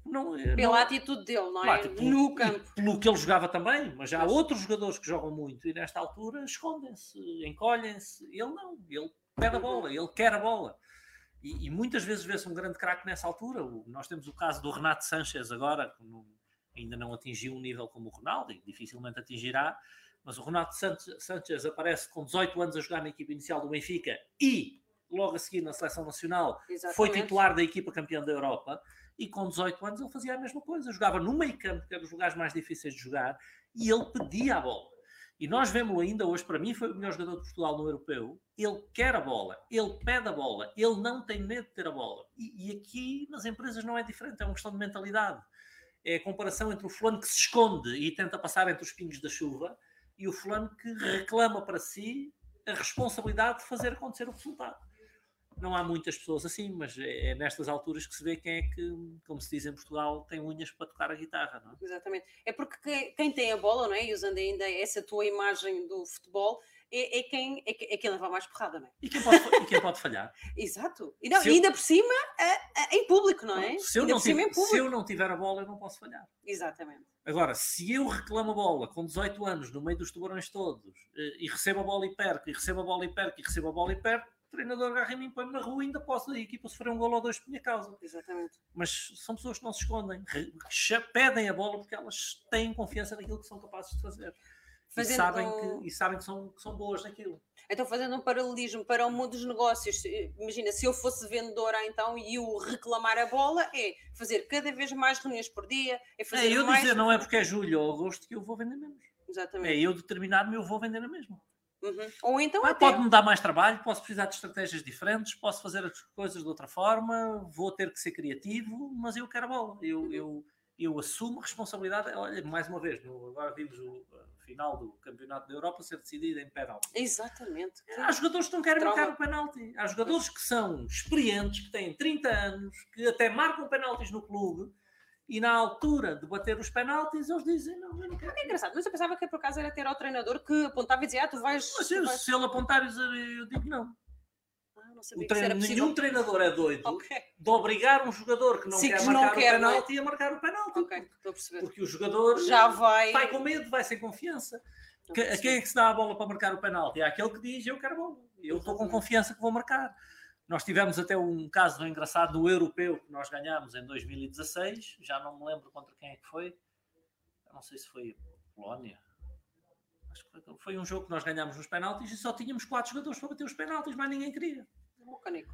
Speaker 1: Não, Pela não, atitude dele, não é? No campo.
Speaker 2: Pelo que ele jogava também, mas já há outros jogadores que jogam muito e nesta altura escondem-se, encolhem-se. Ele não, ele pede a bola, ele quer a bola. E, e muitas vezes vê-se um grande craque nessa altura. O, nós temos o caso do Renato Sanches agora, no, ainda não atingiu um nível como o Ronaldo e dificilmente atingirá, mas o Ronaldo Sanchez aparece com 18 anos a jogar na equipa inicial do Benfica e logo a seguir na seleção nacional Exatamente. foi titular da equipa campeã da Europa e com 18 anos ele fazia a mesma coisa, jogava no meio campo, que era dos lugares mais difíceis de jogar, e ele pedia a bola. E nós vemos ainda hoje, para mim, foi o melhor jogador de Portugal no europeu. Ele quer a bola, ele pede a bola, ele não tem medo de ter a bola. E, e aqui nas empresas não é diferente, é uma questão de mentalidade é a comparação entre o fulano que se esconde e tenta passar entre os pingos da chuva e o fulano que reclama para si a responsabilidade de fazer acontecer o resultado. Não há muitas pessoas assim, mas é, é nestas alturas que se vê quem é que, como se diz em Portugal, tem unhas para tocar a guitarra, não é?
Speaker 1: Exatamente. É porque quem tem a bola, não é? E usando ainda essa tua imagem do futebol, é, é, quem, é, é quem leva mais porrada, não é?
Speaker 2: E quem pode, e quem pode falhar? (laughs)
Speaker 1: Exato. E, não, ainda por cima, a, a, em público, não é?
Speaker 2: Se eu não, tiver, se eu não tiver a bola, eu não posso falhar.
Speaker 1: Exatamente.
Speaker 2: Agora, se eu reclamo a bola com 18 anos, no meio dos tubarões todos, eh, e recebo a bola e perco, e recebo a bola e perco, e recebo a bola e perco, treinador agarra mim, põe-me na rua e ainda posso a equipa sofrer um gol ou dois por minha causa.
Speaker 1: Exatamente.
Speaker 2: Mas são pessoas que não se escondem, pedem a bola porque elas têm confiança naquilo que são capazes de fazer. Fazendo... E, sabem que, e sabem que são, que são boas naquilo.
Speaker 1: Então, fazendo um paralelismo para o mundo dos negócios, imagina, se eu fosse vendedora então e o reclamar a bola, é fazer cada vez mais reuniões por dia, é fazer
Speaker 2: é, eu
Speaker 1: mais...
Speaker 2: dizer, não é porque é julho ou agosto que eu vou vender menos.
Speaker 1: Exatamente.
Speaker 2: É eu determinar-me, eu vou vender a mesma.
Speaker 1: Uhum. Ou então
Speaker 2: ah, até... Pode-me dar mais trabalho, posso precisar de estratégias diferentes, posso fazer as coisas de outra forma, vou ter que ser criativo, mas eu quero a bola. Eu, uhum. eu, eu assumo responsabilidade. Olha, mais uma vez, no, agora vimos o final do Campeonato da Europa ser decidido em penalti.
Speaker 1: Exatamente.
Speaker 2: Há jogadores que não querem Trauma. marcar o penalti. Há jogadores que são experientes, que têm 30 anos, que até marcam penaltis no clube e na altura de bater os penaltis eles dizem não, eu não quero.
Speaker 1: É engraçado, mas eu pensava que por acaso era ter ao treinador que apontava e dizia ah, tu vais...
Speaker 2: Mas
Speaker 1: tu vais...
Speaker 2: se ele apontar eu digo não treino, nenhum treinador é doido okay. de obrigar um jogador que não Sim, quer que marcar não o quer, penalti a marcar o penalti.
Speaker 1: Okay, estou a perceber.
Speaker 2: Porque o jogador
Speaker 1: já vai,
Speaker 2: vai com medo, vai sem confiança. Que, a quem é que se dá a bola para marcar o penalti? É aquele que diz eu quero a bola. Eu estou com confiança que vou marcar. Nós tivemos até um caso engraçado do europeu que nós ganhámos em 2016. Já não me lembro contra quem é que foi. Eu não sei se foi Polónia. Acho que foi um jogo que nós ganhámos nos penaltis e só tínhamos quatro jogadores para bater os penaltis, mas ninguém queria.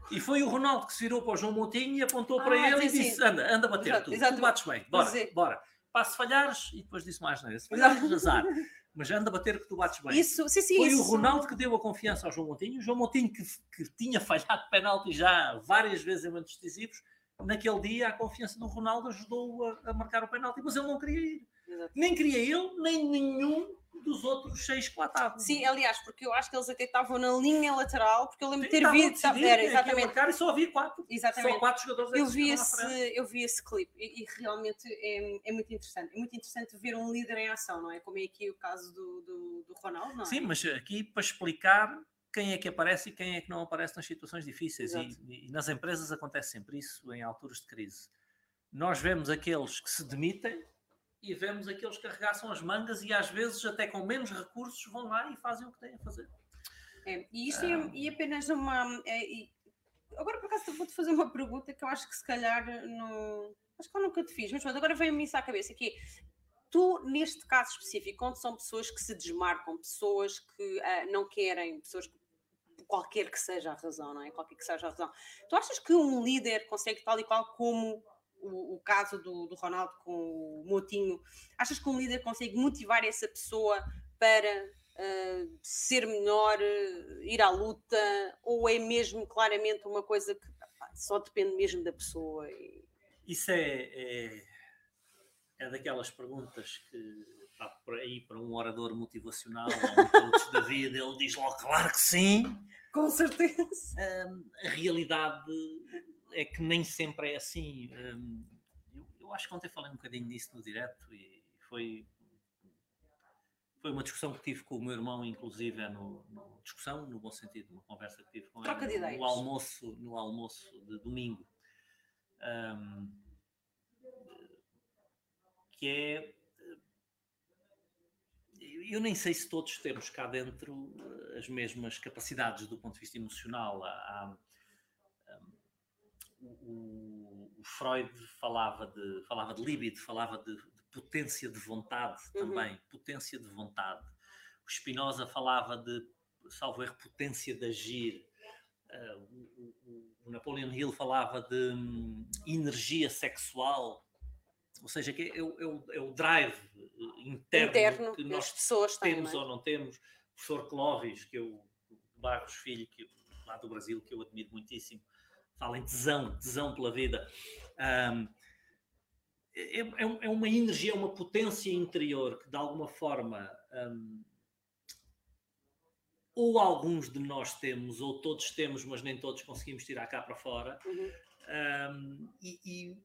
Speaker 2: E foi o Ronaldo que se virou para o João Moutinho e apontou ah, para ele e disse: anda, anda a bater, Exato, tu, tu bates bem, bora, bora. Passo falhares e depois disse mais nada. Se falhares, azar. (laughs) Mas anda a bater que tu bates bem.
Speaker 1: Isso, sim, sim,
Speaker 2: foi
Speaker 1: isso.
Speaker 2: o Ronaldo que deu a confiança ao João Moutinho. O João Moutinho que, que tinha falhado penalti já várias vezes em momentos decisivos. Naquele dia, a confiança do Ronaldo ajudou a, a marcar o penalti, mas ele não queria ir. Exato. Nem queria ele, nem nenhum dos outros seis que lá estavam.
Speaker 1: Sim, aliás, porque eu acho que eles até estavam na linha lateral, porque eu lembro de ter visto. Era, exatamente.
Speaker 2: Marcar, e só havia quatro.
Speaker 1: Exatamente.
Speaker 2: Só quatro jogadores
Speaker 1: eu vi, esse, eu vi esse clipe e, e realmente é, é, muito interessante. É muito interessante ver um líder em ação, não é? Como é aqui o caso do, do, do Ronaldo, não é?
Speaker 2: Sim, mas aqui para explicar quem é que aparece e quem é que não aparece nas situações difíceis. E, e, nas empresas acontece sempre isso em alturas de crise. Nós vemos aqueles que se demitem e vemos aqueles que arregaçam as mangas e às vezes até com menos recursos vão lá e fazem o que têm a fazer.
Speaker 1: É, e isto é, é, apenas uma. É, e, agora por acaso vou-te fazer uma pergunta que eu acho que se calhar não. Acho que eu nunca te fiz, mas agora veio-me isso à cabeça, que é, tu, neste caso específico, onde são pessoas que se desmarcam, pessoas que uh, não querem, pessoas que qualquer que seja a razão, não é? Qualquer que seja a razão. Tu achas que um líder consegue tal e qual como o, o caso do, do, Ronaldo com o Motinho, achas que um líder consegue motivar essa pessoa para uh, ser melhor, uh, ir à luta, ou é mesmo claramente uma coisa que pá, só depende mesmo da pessoa? E...
Speaker 2: Isso é, é, é, daquelas perguntas que por aí para um orador motivacional ou um da vida, ele diz logo, claro que sim.
Speaker 1: Com certeza.
Speaker 2: a realidade é que nem sempre é assim. Hum, eu, eu, acho que ontem falei um bocadinho disso no direto e foi, foi uma discussão que tive com o meu irmão, inclusive, é no, no discussão, no bom sentido, uma conversa que tive com
Speaker 1: Troca
Speaker 2: ele
Speaker 1: no,
Speaker 2: no almoço, no almoço de domingo. Um, que é eu nem sei se todos temos cá dentro as mesmas capacidades do ponto de vista emocional. Há, o, o, Freud falava de, falava de libido, falava de, de potência de vontade uhum. também, potência de vontade. O Spinoza falava de, salvo erro, potência de agir. Uh, o, o, o, Napoleon Hill falava de um, energia sexual, ou seja, que é, é, o, é o drive interno, interno que nós pessoas temos é? ou não temos. O professor Clóvis, que eu, Barros Filho, que lá do Brasil, que eu admiro muitíssimo, fala em tesão, tesão pela vida. Um, é, é, é, uma energia, é uma potência interior que de alguma forma um, ou alguns de nós temos, ou todos temos, mas nem todos conseguimos tirar cá para fora. Uhum. Um, e, e,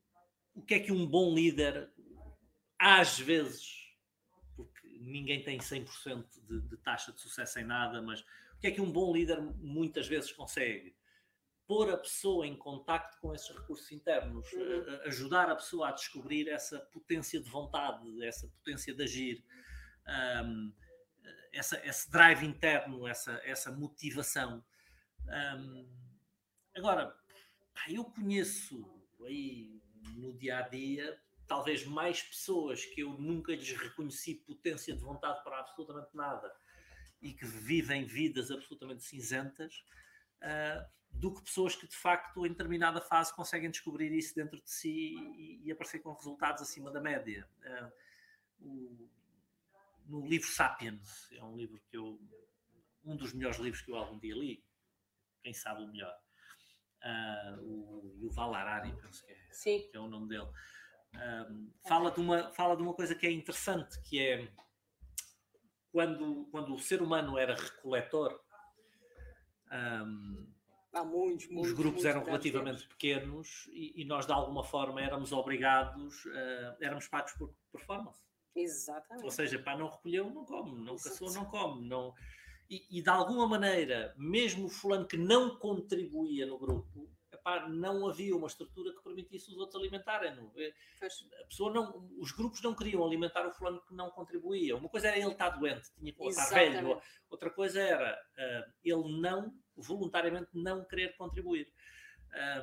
Speaker 2: o que é que um bom líder, às vezes, porque ninguém tem 100% de, de taxa de sucesso em nada, mas o que é que um bom líder muitas vezes consegue? Pôr a pessoa em contacto com esses recursos internos, uhum. ajudar a pessoa a descobrir essa potência de vontade, essa potência de agir, um, essa, esse drive interno, essa, essa motivação. Um, agora, eu conheço aí no dia a dia talvez mais pessoas que eu nunca lhes reconheci potência de vontade para absolutamente nada e que vivem vidas absolutamente cinzentas. Uh, do que pessoas que de facto em determinada fase conseguem descobrir isso dentro de si e, e aparecer com resultados acima da média. Uh, o, no livro Sapiens, é um livro que eu um dos melhores livros que eu algum dia li, quem sabe o melhor. Uh, o Yuval Harari, penso que é,
Speaker 1: Sim.
Speaker 2: que é o nome dele. Uh, fala, de uma, fala de uma coisa que é interessante, que é quando, quando o ser humano era recoletor, um,
Speaker 1: Há muitos,
Speaker 2: muitos, os grupos eram relativamente pequenos e, e, nós de alguma forma éramos obrigados, uh, éramos pagos por performance.
Speaker 1: Exatamente.
Speaker 2: Ou seja, pá, não recolheu, não come, não Exato. caçou, não come. Não... E, e, de alguma maneira, mesmo o fulano que não contribuía no grupo, epá, não havia uma estrutura que permitisse os outros alimentarem-no. Eh, a pessoa não, os grupos não queriam alimentar o fulano que não contribuía. Uma coisa era ele estar doente, tinha que estar velho. Outra coisa era uh, ele não, voluntariamente, não querer contribuir.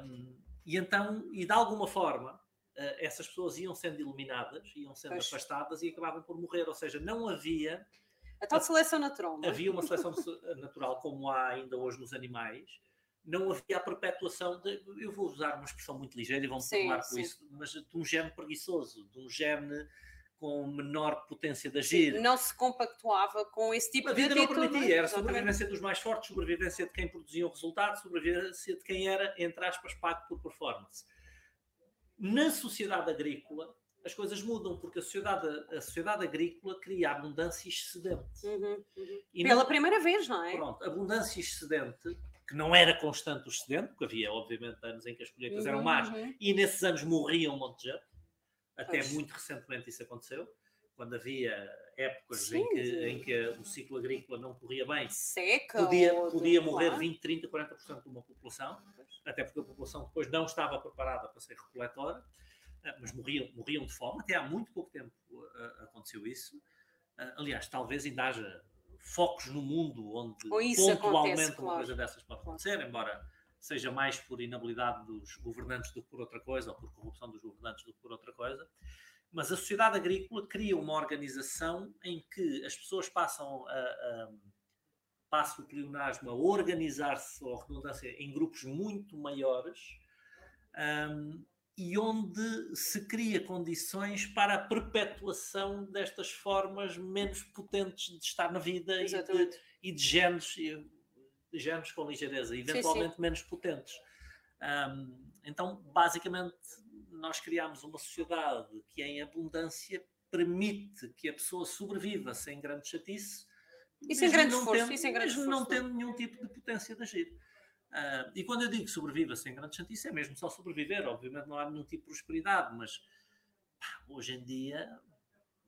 Speaker 2: Um, e então, e de alguma forma, uh, essas pessoas iam sendo eliminadas, iam sendo pois. afastadas e acabavam por morrer. Ou seja, não havia
Speaker 1: a tal seleção natural.
Speaker 2: É? Havia uma seleção (laughs) natural, como há ainda hoje nos animais. Não havia a perpetuação de. Eu vou usar uma expressão muito ligeira e vão-me perdoar com isso, mas de um gene preguiçoso, de um gene com menor potência de agir.
Speaker 1: Não se compactuava com esse tipo
Speaker 2: a
Speaker 1: de
Speaker 2: vida não permitia, era sobrevivência dos mais fortes, sobrevivência de quem produzia o resultado, sobrevivência de quem era, entre aspas, pago por performance. Na sociedade agrícola, as coisas mudam, porque a sociedade, a sociedade agrícola cria abundância excedente.
Speaker 1: Uhum, uhum. Pela não, primeira vez, não é?
Speaker 2: Pronto, abundância excedente, que não era constante o excedente, porque havia, obviamente, anos em que as colheitas uhum, eram más, uhum. e nesses anos morriam um monte de gente. Até pois. muito recentemente isso aconteceu, quando havia épocas sim, em, que, em, que, o ciclo agrícola não corria bem.
Speaker 1: Seca.
Speaker 2: Podia, podia morrer claro. 20, 30, 40% de uma população, até porque a população depois não estava preparada para ser recoletora. Ah, mas morriam, morriam de fome. Até há muito pouco tempo uh, aconteceu isso. Uh, aliás, talvez ainda haja focos no mundo onde pontualmente acontece, uma coisa dessas pode acontecer, embora seja mais por inabilidade dos governantes do que por outra coisa, ou por corrupção dos governantes do que por outra coisa. Mas a sociedade agrícola cria uma organização em que as pessoas passam a, a passa o pleonasmo a organizar-se, ou a redundância, em grupos muito maiores, um, e onde se cria condições para a perpetuação destas formas menos potentes de estar na vida e de, e de, genes, de genes com ligeireza, eventualmente sim, sim. menos potentes. Um, então, basicamente, nós criamos uma sociedade que, em abundância, permite que a pessoa sobreviva sem grande chatice,
Speaker 1: e sem grande esforço, tendo, e sem grande
Speaker 2: esforço, não tendo nenhum tipo de potência de agir. Uh, e quando eu digo sobreviva sem grande chatice, é mesmo só sobreviver. Obviamente não há nenhum tipo de prosperidade, mas pá, hoje em dia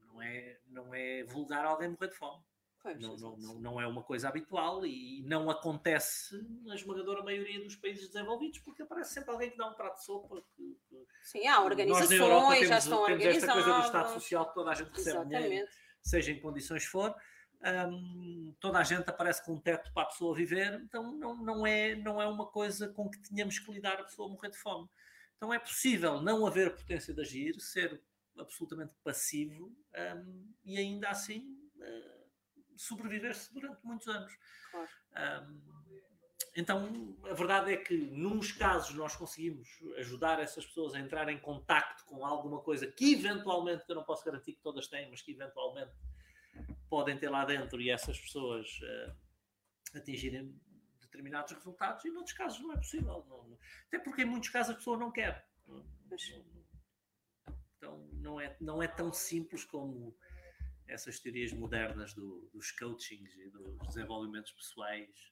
Speaker 2: não é, não é vulgar alguém morrer de fome. Pois, não, não, não, não, é uma coisa habitual e não acontece na esmagadora maioria dos países desenvolvidos, porque aparece sempre alguém que dá um prato de sopa. Que,
Speaker 1: que Sim, há organizações,
Speaker 2: temos,
Speaker 1: já estão
Speaker 2: temos esta coisa do Estado Social que toda a gente recebe Exatamente. dinheiro, seja em condições for toda a gente aparece com um teto para a pessoa viver, então não, não, é, não é uma coisa com que tenhamos que lidar a pessoa morrer de fome. Então é possível não haver potência de agir, ser absolutamente passivo e ainda assim uh, sobreviver-se durante muitos anos. Claro. Então a verdade é que, nos casos, nós conseguimos ajudar essas pessoas a entrar em contacto com alguma coisa que eventualmente, que eu não posso garantir que todas têm, mas que eventualmente podem ter lá dentro e essas pessoas uh, atingirem determinados resultados, e noutros casos não é possível. Não. Até porque em muitos casos a pessoa não quer. Não, então não é, não é tão simples como essas teorias modernas do, dos coachings e dos desenvolvimentos pessoais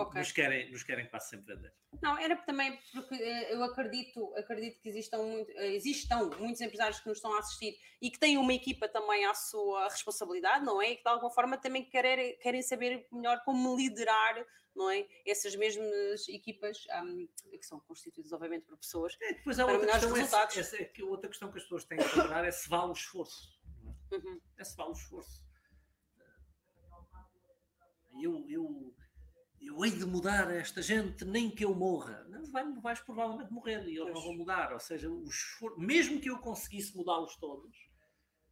Speaker 2: Okay. Nos, querem, nos querem quase sempre vender.
Speaker 1: Não, era também porque eh, eu acredito, acredito que existam, muito, eh, existam muitos empresários que nos estão a assistir e que têm uma equipa também à sua responsabilidade, não é? E que de alguma forma também querem, querem saber melhor como liderar, não é? Essas mesmas equipas um, que são constituídas, obviamente, por pessoas.
Speaker 2: É, depois há outra questão, resultados. Essa, essa, é outra questão que as pessoas têm que lembrar é se vale o esforço. É? Uhum. É se vale o esforço. Eu, eu eu hei de mudar esta gente, nem que eu morra. Não, vai, vais provavelmente morrer e eles não vão mudar. Ou seja, o esforço, mesmo que eu conseguisse mudá-los todos,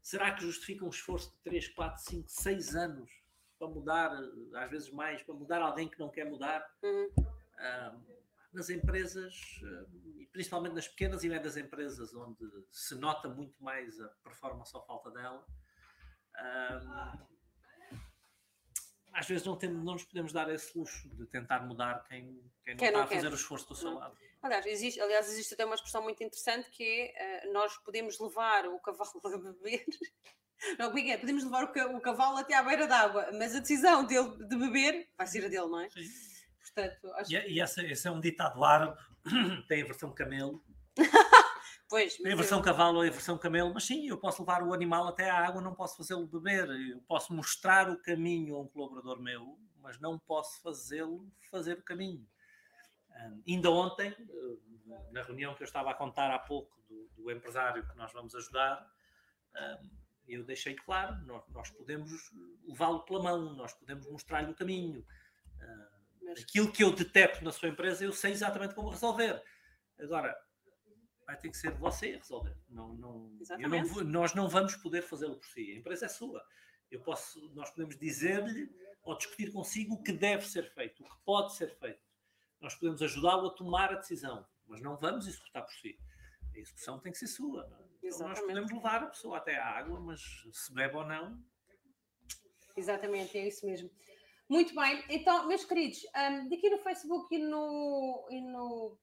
Speaker 2: será que justifica um esforço de 3, 4, 5, 6 anos para mudar, às vezes mais, para mudar alguém que não quer mudar? Uhum. nas empresas, e principalmente nas pequenas e médias empresas, onde se nota muito mais a performance ou falta dela às vezes não, não nos podemos dar esse luxo de tentar mudar quem, quem não quem está não a fazer o esforço do seu lado.
Speaker 1: Aliás existe, aliás, existe até uma expressão muito interessante que é uh, nós podemos levar o cavalo a beber. (laughs) Não, é, é? Podemos levar o, o cavalo até à beira d'água, mas a decisão dele de beber vai ser a dele, não é? Sim.
Speaker 2: Portanto, acho... E, e esse, esse é um ditado árabe, (clears throat) tem a versão camelo. (laughs)
Speaker 1: Pois,
Speaker 2: tem a versão eu... cavalo e a versão camelo, mas sim, eu posso levar o animal até à água, não posso fazê-lo beber. Eu posso mostrar o caminho a um colaborador meu, mas não posso fazê-lo fazer o caminho. Um, ainda ontem, uh, na reunião que eu estava a contar há pouco do, do empresário que nós vamos ajudar, um, eu deixei claro, nós, nós podemos levá-lo pela mão, nós podemos mostrar-lhe o caminho. Uh, aquilo que eu detecto na sua empresa, eu sei exatamente como resolver. Agora, vai ter que ser você a resolver. Não, não, não nós não vamos poder fazê-lo por si. A empresa é sua. Eu posso, nós podemos dizer-lhe ou discutir consigo o que deve ser feito, o que pode ser feito. Nós podemos ajudá-lo a tomar a decisão, mas não vamos executar por si. A execução tem que ser sua. É? Então nós podemos levar a pessoa até à água, mas se bebe ou não.
Speaker 1: Exatamente, é isso mesmo. Muito bem, então, meus queridos, um, daqui no Facebook e no, e no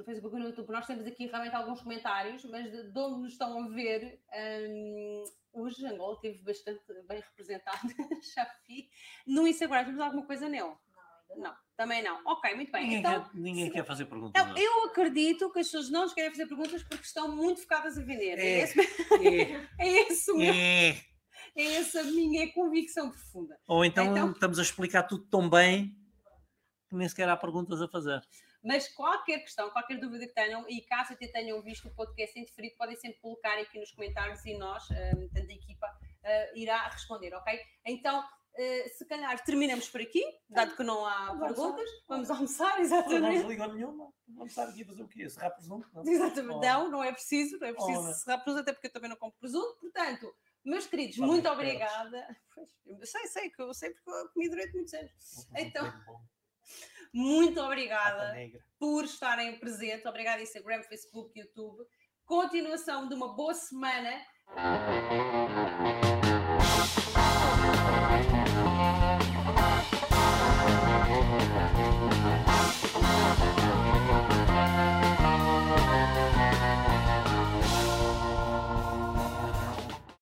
Speaker 1: no Facebook e no YouTube, nós temos aqui realmente alguns comentários, mas de, de onde nos estão a ver, um, hoje Angola esteve bastante bem representado, (laughs) já vi. No Instagram, temos alguma coisa nele? Não, não, também não. Ok, muito bem.
Speaker 2: Ninguém,
Speaker 1: então,
Speaker 2: quer, ninguém se... quer fazer perguntas.
Speaker 1: Então, eu acredito que as pessoas não nos querem fazer perguntas porque estão muito focadas a vender. É, é, esse, é. (laughs) é esse meu. É. é essa a minha convicção profunda.
Speaker 2: Ou então, então estamos a explicar tudo tão bem que nem sequer há perguntas a fazer.
Speaker 1: Mas qualquer questão, qualquer dúvida que tenham, e caso até tenham visto o podcast em deferido, podem sempre colocar aqui nos comentários e nós, um, tanto a equipa, uh, irá responder, ok? Então, uh, se calhar terminamos por aqui, dado que não há vamos perguntas, almoçar. vamos almoçar, (laughs) exatamente.
Speaker 2: Não desligam nenhuma, vamos estar aqui a fazer o quê? Serrar presunto?
Speaker 1: Não, exatamente, oh. não, não é preciso, não é preciso oh, serrar presunto, até porque eu também não compro presunto, portanto. Meus queridos, muito obrigada. Pois, sei, sei, que eu sei porque eu comi durante muitos anos. Então, muito obrigada por estarem presentes. Obrigada, Instagram, Facebook, YouTube. Continuação de uma boa semana.